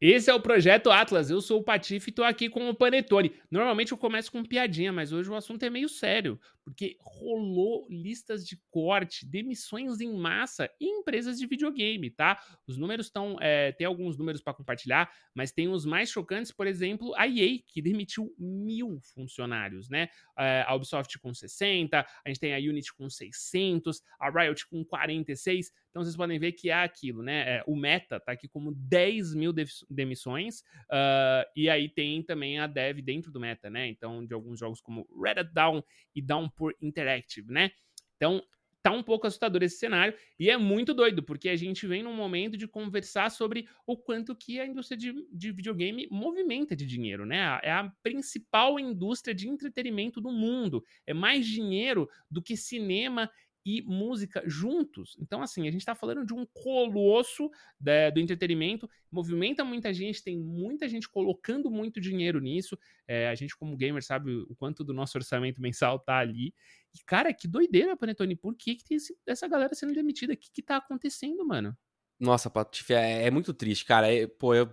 Esse é o Projeto Atlas. Eu sou o Patife e tô aqui com o Panetone. Normalmente eu começo com piadinha, mas hoje o assunto é meio sério, porque rolou listas de corte, demissões em massa em empresas de videogame, tá? Os números estão. É, tem alguns números para compartilhar, mas tem os mais chocantes, por exemplo, a EA, que demitiu mil funcionários, né? É, a Ubisoft com 60, a gente tem a Unity com 600, a Riot com 46. Então vocês podem ver que é aquilo, né? É, o Meta tá aqui como 10 mil demissões, uh, e aí tem também a dev dentro do meta, né? Então, de alguns jogos como Red Down e Downpour Interactive, né? Então, tá um pouco assustador esse cenário e é muito doido, porque a gente vem num momento de conversar sobre o quanto que a indústria de, de videogame movimenta de dinheiro, né? É a principal indústria de entretenimento do mundo. É mais dinheiro do que cinema e música juntos. Então, assim, a gente está falando de um colosso né, do entretenimento, movimenta muita gente, tem muita gente colocando muito dinheiro nisso. É, a gente, como gamer, sabe o quanto do nosso orçamento mensal tá ali. E, cara, que doideira, Panetone. Por que, que tem esse, essa galera sendo demitida? O que, que tá acontecendo, mano? Nossa, Patife, é, é muito triste, cara. É, pô, eu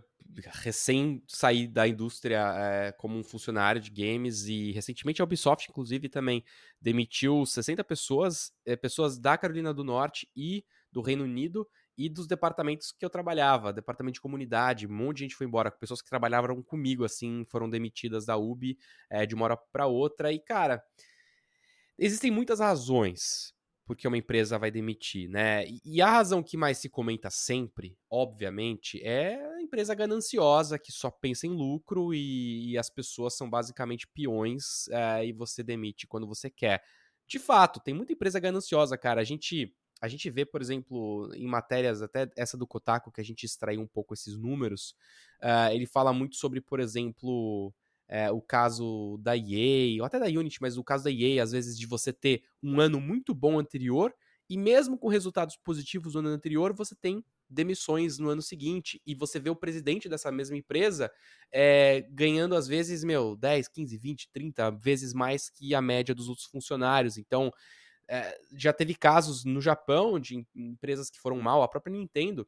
recém saí da indústria é, como um funcionário de games e recentemente a Ubisoft, inclusive, também demitiu 60 pessoas, é, pessoas da Carolina do Norte e do Reino Unido e dos departamentos que eu trabalhava, departamento de comunidade, um monte de gente foi embora, pessoas que trabalhavam comigo, assim, foram demitidas da UB é, de uma hora para outra e, cara, existem muitas razões porque uma empresa vai demitir, né? E a razão que mais se comenta sempre, obviamente, é a empresa gananciosa que só pensa em lucro e, e as pessoas são basicamente peões é, e você demite quando você quer. De fato, tem muita empresa gananciosa, cara. A gente a gente vê, por exemplo, em matérias, até essa do Kotaku, que a gente extraiu um pouco esses números, uh, ele fala muito sobre, por exemplo, é, o caso da EA, ou até da Unity, mas o caso da EA, às vezes, de você ter um ano muito bom anterior, e mesmo com resultados positivos no ano anterior, você tem demissões no ano seguinte, e você vê o presidente dessa mesma empresa é, ganhando, às vezes, meu, 10, 15, 20, 30 vezes mais que a média dos outros funcionários. Então, é, já teve casos no Japão de empresas que foram mal, a própria Nintendo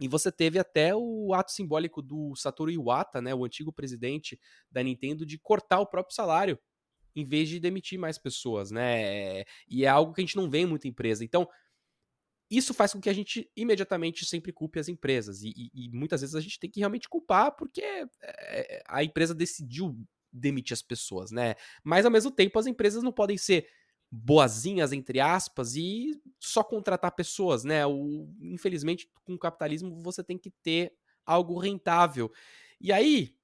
e você teve até o ato simbólico do Satoru Iwata, né, o antigo presidente da Nintendo, de cortar o próprio salário em vez de demitir mais pessoas, né? E é algo que a gente não vê em muita empresa. Então, isso faz com que a gente imediatamente sempre culpe as empresas. E, e, e muitas vezes a gente tem que realmente culpar porque é, a empresa decidiu demitir as pessoas, né? Mas ao mesmo tempo, as empresas não podem ser boazinhas, entre aspas, e só contratar pessoas, né? O, infelizmente, com o capitalismo, você tem que ter algo rentável. E aí,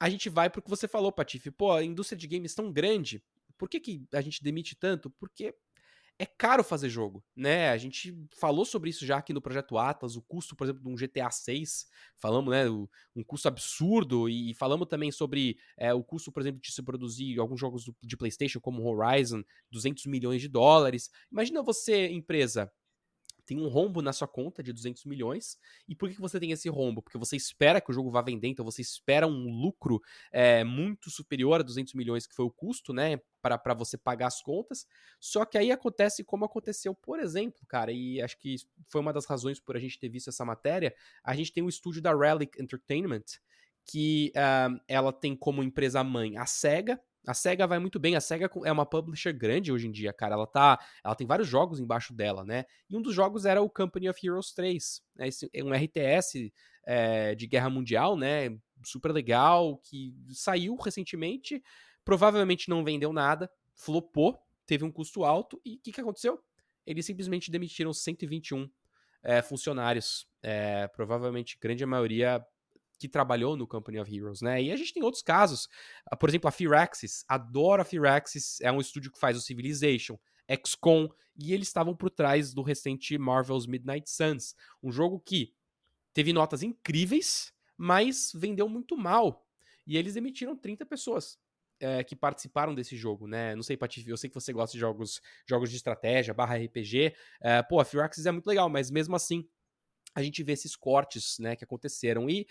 a gente vai pro que você falou, Patife. Pô, a indústria de games tão grande, por que, que a gente demite tanto? Porque é caro fazer jogo, né? A gente falou sobre isso já aqui no projeto Atlas, o custo, por exemplo, de um GTA 6, falamos, né, um custo absurdo e falamos também sobre é, o custo, por exemplo, de se produzir alguns jogos de PlayStation como Horizon, 200 milhões de dólares. Imagina você, empresa, tem um rombo na sua conta de 200 milhões. E por que você tem esse rombo? Porque você espera que o jogo vá vender, então você espera um lucro é, muito superior a 200 milhões, que foi o custo, né? Para você pagar as contas. Só que aí acontece como aconteceu, por exemplo, cara, e acho que foi uma das razões por a gente ter visto essa matéria. A gente tem o um estúdio da Relic Entertainment, que uh, ela tem como empresa mãe a SEGA, a SEGA vai muito bem, a SEGA é uma publisher grande hoje em dia, cara. Ela tá, ela tem vários jogos embaixo dela, né? E um dos jogos era o Company of Heroes 3, né? Esse é um RTS é, de guerra mundial, né? Super legal, que saiu recentemente, provavelmente não vendeu nada, flopou, teve um custo alto e o que, que aconteceu? Eles simplesmente demitiram 121 é, funcionários, é, provavelmente grande maioria que trabalhou no Company of Heroes, né? E a gente tem outros casos. Ah, por exemplo, a Firaxis. Adoro a Firaxis. É um estúdio que faz o Civilization, XCOM. E eles estavam por trás do recente Marvel's Midnight Suns. Um jogo que teve notas incríveis, mas vendeu muito mal. E eles demitiram 30 pessoas. É, que participaram desse jogo, né? Não sei, Patife, eu sei que você gosta de jogos, jogos de estratégia, barra RPG. É, pô, a Firaxis é muito legal, mas mesmo assim, a gente vê esses cortes, né, que aconteceram. E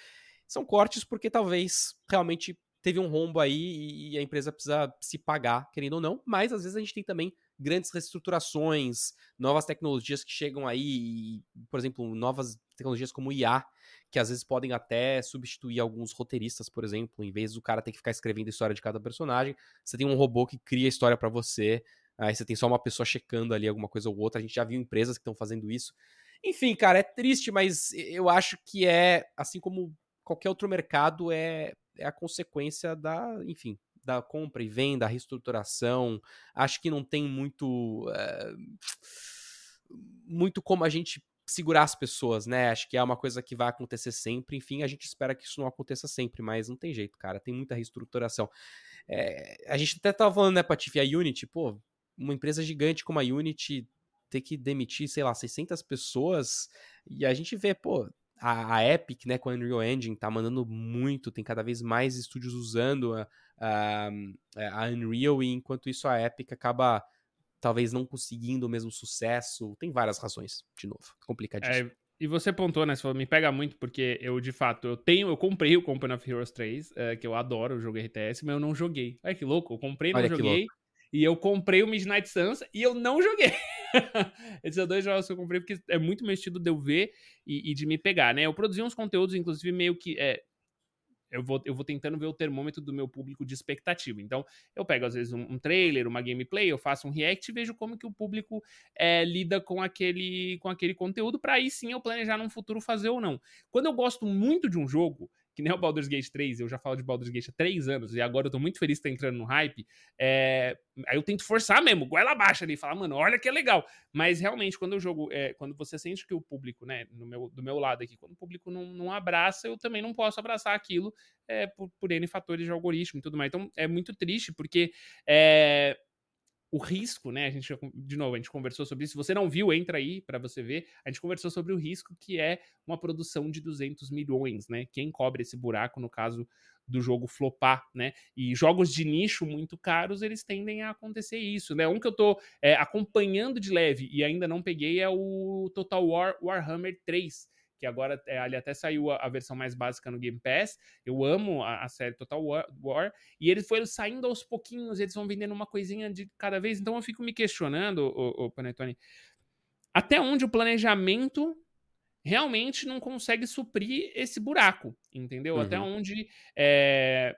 são cortes porque talvez realmente teve um rombo aí e a empresa precisa se pagar, querendo ou não, mas às vezes a gente tem também grandes reestruturações, novas tecnologias que chegam aí, por exemplo, novas tecnologias como IA, que às vezes podem até substituir alguns roteiristas, por exemplo, em vez do cara ter que ficar escrevendo a história de cada personagem, você tem um robô que cria a história para você, aí você tem só uma pessoa checando ali alguma coisa ou outra, a gente já viu empresas que estão fazendo isso. Enfim, cara, é triste, mas eu acho que é, assim como qualquer outro mercado, é, é a consequência da, enfim, da compra e venda, reestruturação. Acho que não tem muito. É, muito como a gente segurar as pessoas, né? Acho que é uma coisa que vai acontecer sempre. Enfim, a gente espera que isso não aconteça sempre, mas não tem jeito, cara. Tem muita reestruturação. É, a gente até tava falando, né, Patife, a Unity, pô, uma empresa gigante como a Unity ter que demitir, sei lá, 600 pessoas, e a gente vê, pô, a, a Epic, né, com a Unreal Engine, tá mandando muito, tem cada vez mais estúdios usando a, a, a Unreal, e enquanto isso a Epic acaba talvez não conseguindo o mesmo sucesso. Tem várias razões, de novo, complicadíssimo. É, e você pontou, né? Você falou, me pega muito, porque eu, de fato, eu tenho, eu comprei o Company of Heroes 3, é, que eu adoro o jogo RTS, mas eu não joguei. Olha que louco, eu comprei, não Olha joguei. E eu comprei o Midnight Suns e eu não joguei. Esses são dois jogos que eu comprei porque é muito mexido de eu ver e, e, de me pegar, né? Eu produzi uns conteúdos, inclusive, meio que. É, eu vou, eu vou tentando ver o termômetro do meu público de expectativa. Então, eu pego, às vezes, um, um trailer, uma gameplay, eu faço um react e vejo como que o público é, lida com aquele, com aquele conteúdo, para aí sim eu planejar num futuro fazer ou não. Quando eu gosto muito de um jogo, que nem o Baldur's Gate 3, eu já falo de Baldur's Gate há três anos, e agora eu tô muito feliz de estar entrando no hype, é... aí eu tento forçar mesmo, goela abaixo ali, falar, mano, olha que é legal. Mas realmente, quando eu jogo, é... quando você sente que o público, né, no meu, do meu lado aqui, quando o público não, não abraça, eu também não posso abraçar aquilo é, por, por N fatores de algoritmo e tudo mais. Então é muito triste, porque é, o risco, né? A gente, de novo, a gente conversou sobre isso. Se você não viu, entra aí para você ver. A gente conversou sobre o risco que é uma produção de 200 milhões, né? Quem cobre esse buraco, no caso do jogo flopar, né? E jogos de nicho muito caros, eles tendem a acontecer isso, né? Um que eu tô é, acompanhando de leve e ainda não peguei é o Total War Warhammer 3, que agora é, ali até saiu a, a, versão mais básica no Game Pass. Eu amo a, a série Total War, War, e eles foram saindo aos pouquinhos, eles vão vendendo uma coisinha de cada vez. Então eu fico me questionando, o, o Panetone, até onde o planejamento realmente não consegue suprir esse buraco, entendeu? Uhum. Até onde é,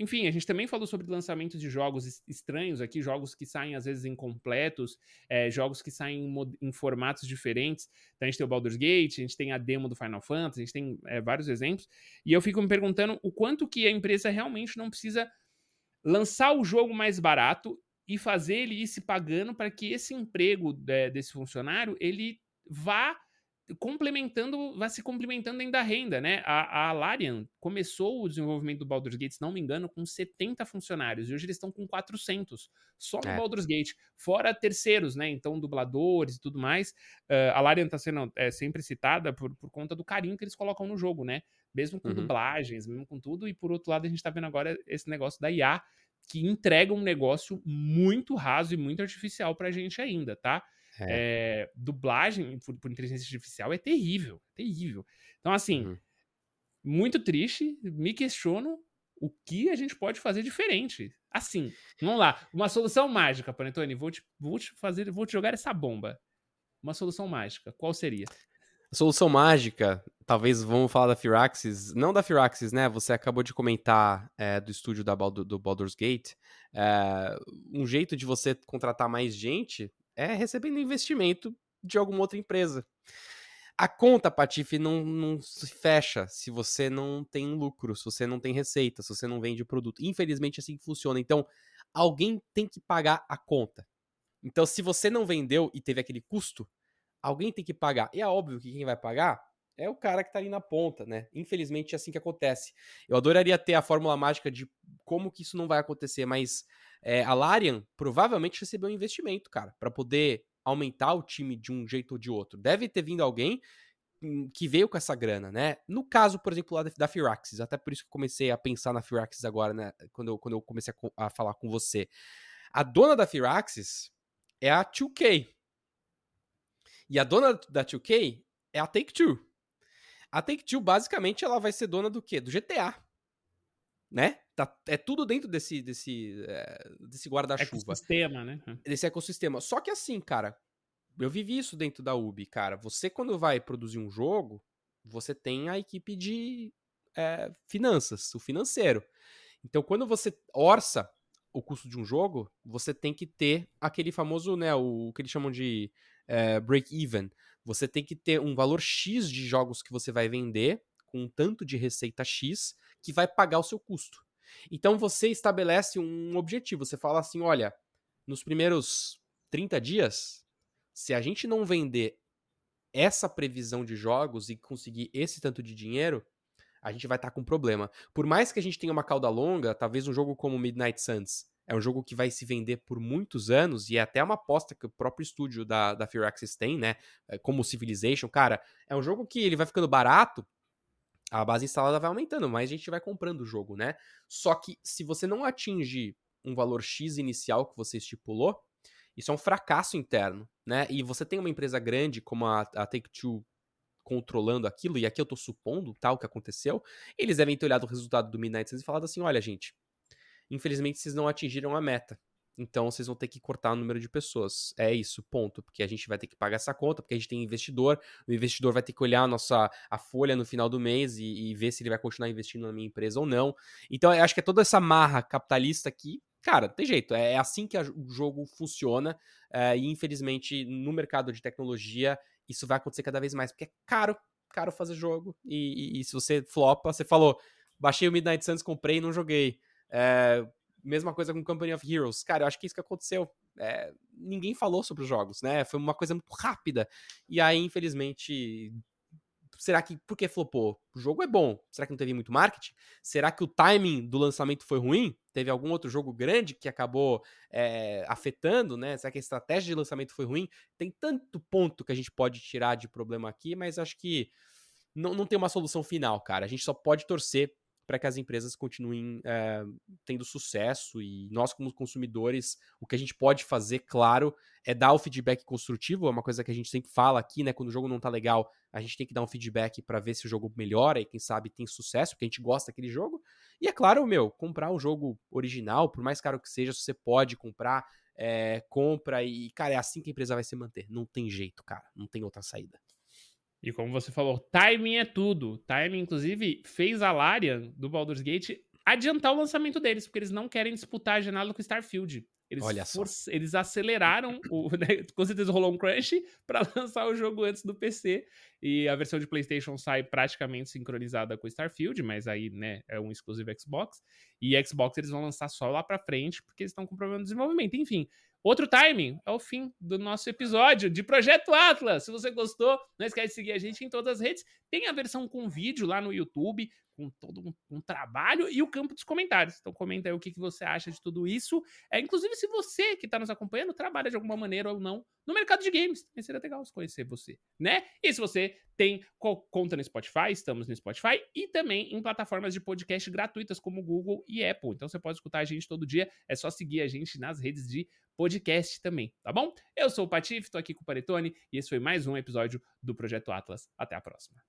enfim, a gente também falou sobre lançamentos de jogos estranhos aqui, jogos que saem às vezes incompletos, é, jogos que saem em, em, formatos diferentes. Então a gente tem o Baldur's Gate, a gente tem a demo do Final Fantasy, a gente tem é, vários exemplos. E eu fico me perguntando o quanto que a empresa realmente não precisa lançar o jogo mais barato e fazer ele ir se pagando para que esse emprego de, desse funcionário ele vá complementando, vai se complementando dentro da renda, né? A, a Larian começou o desenvolvimento do Baldur's Gate, se não me engano, com 70 funcionários, e hoje eles estão com 400, só no é. Baldur's Gate, fora terceiros, né? Então, dubladores e tudo mais. Uh, a Larian está sendo é, sempre citada por, por conta do carinho que eles colocam no jogo, né? Mesmo com uhum. dublagens, mesmo com tudo, e por outro lado, a gente está vendo agora esse negócio da IA, que entrega um negócio muito raso e muito artificial pra gente ainda, tá? É. É, dublagem por, por, inteligência artificial é terrível, terrível. Então, assim, uhum. muito triste, me questiono o que a gente pode fazer diferente. Assim, vamos lá, uma solução mágica, Panetone, vou te, vou te fazer, vou te jogar essa bomba. Uma solução mágica, qual seria? A solução mágica, talvez vamos falar da Firaxis, não da Firaxis, né? Você acabou de comentar é, do estúdio da Baldur, do Baldur's Gate. É, um jeito de você contratar mais gente é recebendo investimento de alguma outra empresa. A conta, Patife, não, não se fecha se você não tem lucro, se você não tem receita, se você não vende produto. Infelizmente, é assim que funciona. Então, alguém tem que pagar a conta. Então, se você não vendeu e teve aquele custo, alguém tem que pagar. E é óbvio que quem vai pagar é o cara que tá ali na ponta, né? Infelizmente é assim que acontece. Eu adoraria ter a fórmula mágica de como que isso não vai acontecer, mas é, a Larian provavelmente recebeu um investimento, cara, para poder aumentar o time de um jeito ou de outro. Deve ter vindo alguém hum, que veio com essa grana, né? No caso, por exemplo, lá da Firaxis, até por isso que eu comecei a pensar na Firaxis agora, né? Quando eu, quando eu comecei a, a falar com você. A dona da Firaxis é a 2K. E a dona da 2K é a Take-Two. A Take-Two, basicamente, ela vai ser dona do quê? Do GTA. né? Tá, é tudo dentro desse, desse, é, desse guarda-chuva. Ecossistema, né? Desse ecossistema. Só que assim, cara, eu vivi isso dentro da Ubi, cara. Você, quando vai produzir um jogo, você tem a equipe de é, finanças, o financeiro. Então, quando você orça o custo de um jogo, você tem que ter aquele famoso, né, o, o que eles chamam de é, break-even. Você tem que ter um valor X de jogos que você vai vender, com um tanto de receita X, que vai pagar o seu custo. Então você estabelece um objetivo. Você fala assim: olha, nos primeiros 30 dias, se a gente não vender essa previsão de jogos e conseguir esse tanto de dinheiro, a gente vai estar tá com problema. Por mais que a gente tenha uma cauda longa, talvez um jogo como Midnight Suns é um jogo que vai se vender por muitos anos e é até uma aposta que o próprio estúdio da, da Access tem, né? É, como Civilization, cara, é um jogo que ele vai ficando barato, a base instalada vai aumentando, mas a gente vai comprando o jogo, né? Só que se você não atinge um valor X inicial que você estipulou, isso é um fracasso interno, né? E você tem uma empresa grande como a, a Take-Two controlando aquilo, e aqui eu tô supondo tal que aconteceu, eles devem ter olhado o resultado do Midnight Suns e falado assim: olha, gente, infelizmente vocês não atingiram a meta. Então vocês vão ter que cortar o número de pessoas. É isso, ponto. Porque a gente vai ter que pagar essa conta, porque a gente tem investidor. O investidor vai ter que olhar a nossa a folha no final do mês e, e ver se ele vai continuar investindo na minha empresa ou não. Então eu acho que é toda essa marra capitalista aqui. Cara, tem jeito. É, é assim que a, o jogo funciona. É, e infelizmente no mercado de tecnologia isso vai acontecer cada vez mais, porque é caro, caro fazer jogo. E, e, e se você flopa, você falou, baixei o Midnight Suns, comprei e não joguei. É, mesma coisa com Company of Heroes. Cara, eu acho que é isso que aconteceu. É, ninguém falou sobre os jogos, né? Foi uma coisa muito rápida. E aí, infelizmente, será que. Por que flopou? O jogo é bom. Será que não teve muito marketing? Será que o timing do lançamento foi ruim? Teve algum outro jogo grande que acabou é, afetando, né? Será que a estratégia de lançamento foi ruim? Tem tanto ponto que a gente pode tirar de problema aqui, mas acho que não, não tem uma solução final, cara. A gente só pode torcer para que as empresas continuem é, tendo sucesso e nós, como consumidores, o que a gente pode fazer, claro, é dar o feedback construtivo, é uma coisa que a gente sempre fala aqui, né? Quando o jogo não tá legal, a gente tem que dar um feedback para ver se o jogo melhora e quem sabe tem sucesso, porque a gente gosta daquele jogo. E é claro, meu, comprar o jogo original, por mais caro que seja, se você pode comprar, é, compra e, cara, é assim que a empresa vai se manter. Não tem jeito, cara, não tem outra saída. E como você falou, timing é tudo. Timing, inclusive, fez a Larian do Baldur's Gate adiantar o lançamento deles, porque eles não querem disputar a janela com o Starfield. Eles, Olha só. eles aceleraram, o, né, com certeza rolou um crunch para lançar o jogo antes do PC. E a versão de PlayStation sai praticamente sincronizada com o Starfield, mas aí, né, é um exclusivo Xbox. E Xbox eles vão lançar só lá para frente, porque eles estão com problema de desenvolvimento. Enfim, Outro timing é o fim do nosso episódio de Projeto Atlas. Se você gostou, não esquece de seguir a gente em todas as redes. Tem a versão com vídeo lá no YouTube, com todo um, um trabalho, e o campo dos comentários. Então comenta aí o que, que você acha de tudo isso. É, inclusive, se você que está nos acompanhando trabalha de alguma maneira ou não no mercado de games, seria legal conhecer você, né? E se você tem conta no Spotify, estamos no Spotify e também em plataformas de podcast gratuitas como Google e Apple. Então você pode escutar a gente todo dia, é só seguir a gente nas redes de podcast também, tá bom? Eu sou o Patife, tô aqui com o Paretone e esse foi mais um episódio do Projeto Atlas. Até a próxima.